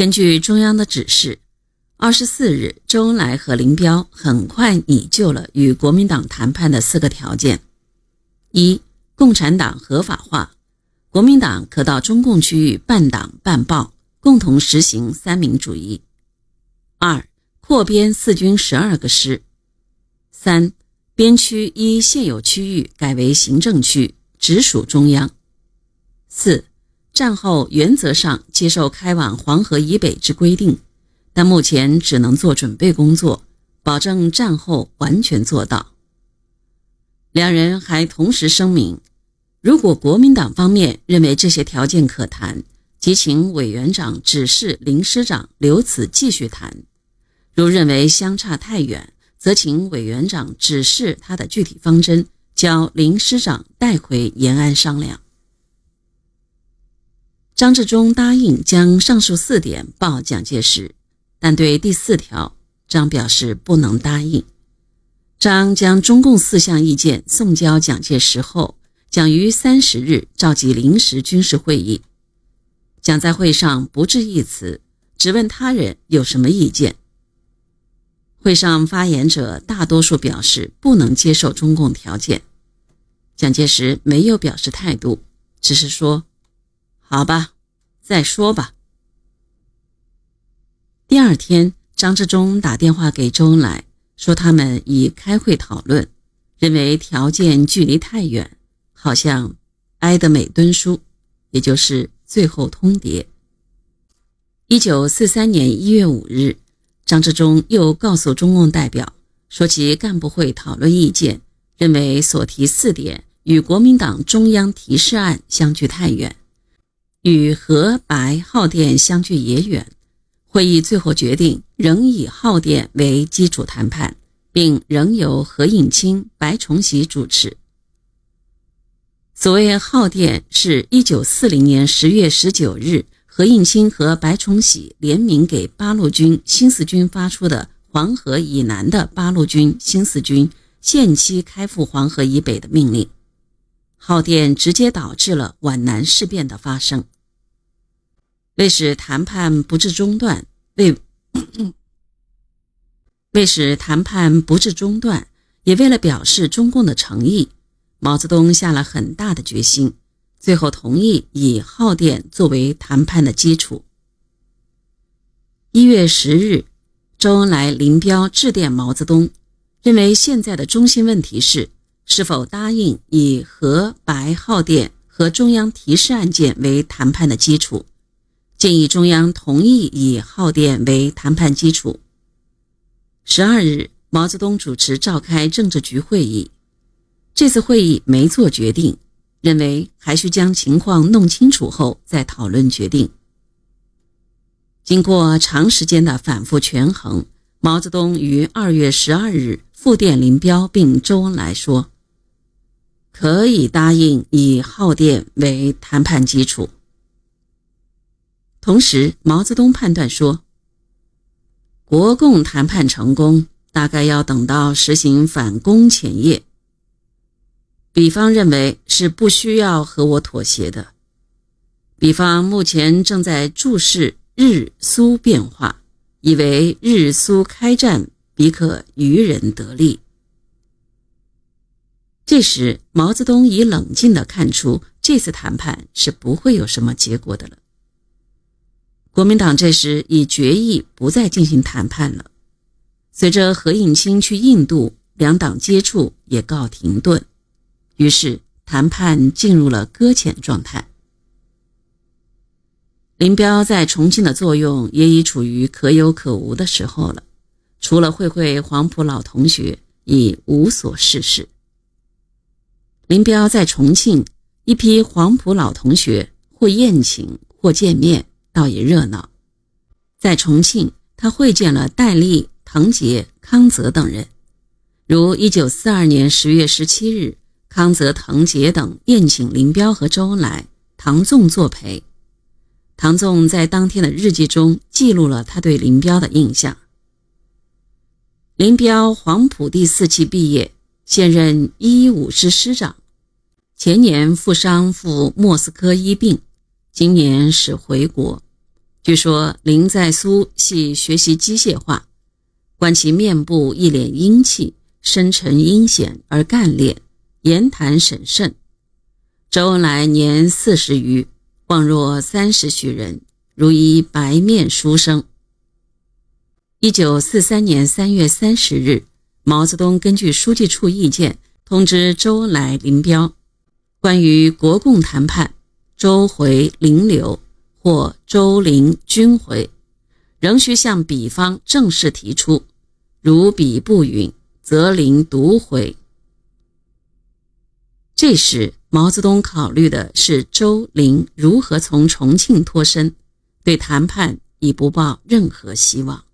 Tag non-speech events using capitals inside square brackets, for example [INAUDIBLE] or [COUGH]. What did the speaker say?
根据中央的指示，二十四日，周恩来和林彪很快拟就了与国民党谈判的四个条件：一、共产党合法化，国民党可到中共区域办党办报，共同实行三民主义；二、扩编四军十二个师；三、边区依现有区域改为行政区，直属中央；四。战后原则上接受开往黄河以北之规定，但目前只能做准备工作，保证战后完全做到。两人还同时声明，如果国民党方面认为这些条件可谈，即请委员长指示林师长留此继续谈；如认为相差太远，则请委员长指示他的具体方针，交林师长带回延安商量。张治中答应将上述四点报蒋介石，但对第四条，张表示不能答应。张将中共四项意见送交蒋介石后，蒋于三十日召集临时军事会议。蒋在会上不置一词，只问他人有什么意见。会上发言者大多数表示不能接受中共条件，蒋介石没有表示态度，只是说。好吧，再说吧。第二天，张治中打电话给周恩来，说他们已开会讨论，认为条件距离太远，好像埃德美敦书，也就是最后通牒。一九四三年一月五日，张治中又告诉中共代表，说其干部会讨论意见，认为所提四点与国民党中央提示案相距太远。与和白耗电相距也远，会议最后决定仍以耗电为基础谈判，并仍由何应钦、白崇禧主持。所谓耗电，是一九四零年十月十九日何应钦和白崇禧联名给八路军新四军发出的黄河以南的八路军新四军限期开赴黄河以北的命令。耗电直接导致了皖南事变的发生。为使谈判不致中断，为 [COUGHS] 为使谈判不致中断，也为了表示中共的诚意，毛泽东下了很大的决心，最后同意以耗电作为谈判的基础。一月十日，周恩来、林彪致电毛泽东，认为现在的中心问题是。是否答应以核白耗电和中央提示案件为谈判的基础？建议中央同意以耗电为谈判基础。十二日，毛泽东主持召开政治局会议，这次会议没做决定，认为还需将情况弄清楚后再讨论决定。经过长时间的反复权衡，毛泽东于二月十二日复电林彪并周恩来说。可以答应以耗电为谈判基础。同时，毛泽东判断说，国共谈判成功大概要等到实行反攻前夜。比方认为是不需要和我妥协的。比方目前正在注视日苏变化，以为日苏开战必可渔人得利。这时，毛泽东已冷静地看出，这次谈判是不会有什么结果的了。国民党这时已决议不再进行谈判了。随着何应钦去印度，两党接触也告停顿，于是谈判进入了搁浅状态。林彪在重庆的作用也已处于可有可无的时候了，除了会会黄埔老同学，已无所事事。林彪在重庆，一批黄埔老同学或宴请或见面，倒也热闹。在重庆，他会见了戴笠、滕杰、康泽等人。如一九四二年十月十七日，康泽、滕杰等宴请林彪和周恩来，唐纵作陪。唐纵在当天的日记中记录了他对林彪的印象：林彪黄埔第四期毕业，现任一一五师师长。前年负伤赴莫斯科医病，今年始回国。据说林在苏系学习机械化，观其面部一脸英气，深沉阴险而干练，言谈审慎。周恩来年四十余，望若三十许人，如一白面书生。一九四三年三月三十日，毛泽东根据书记处意见，通知周恩来、林彪，关于国共谈判，周回、林留。或周林均回，仍需向彼方正式提出。如彼不允，则林独回。这时，毛泽东考虑的是周林如何从重庆脱身，对谈判已不抱任何希望。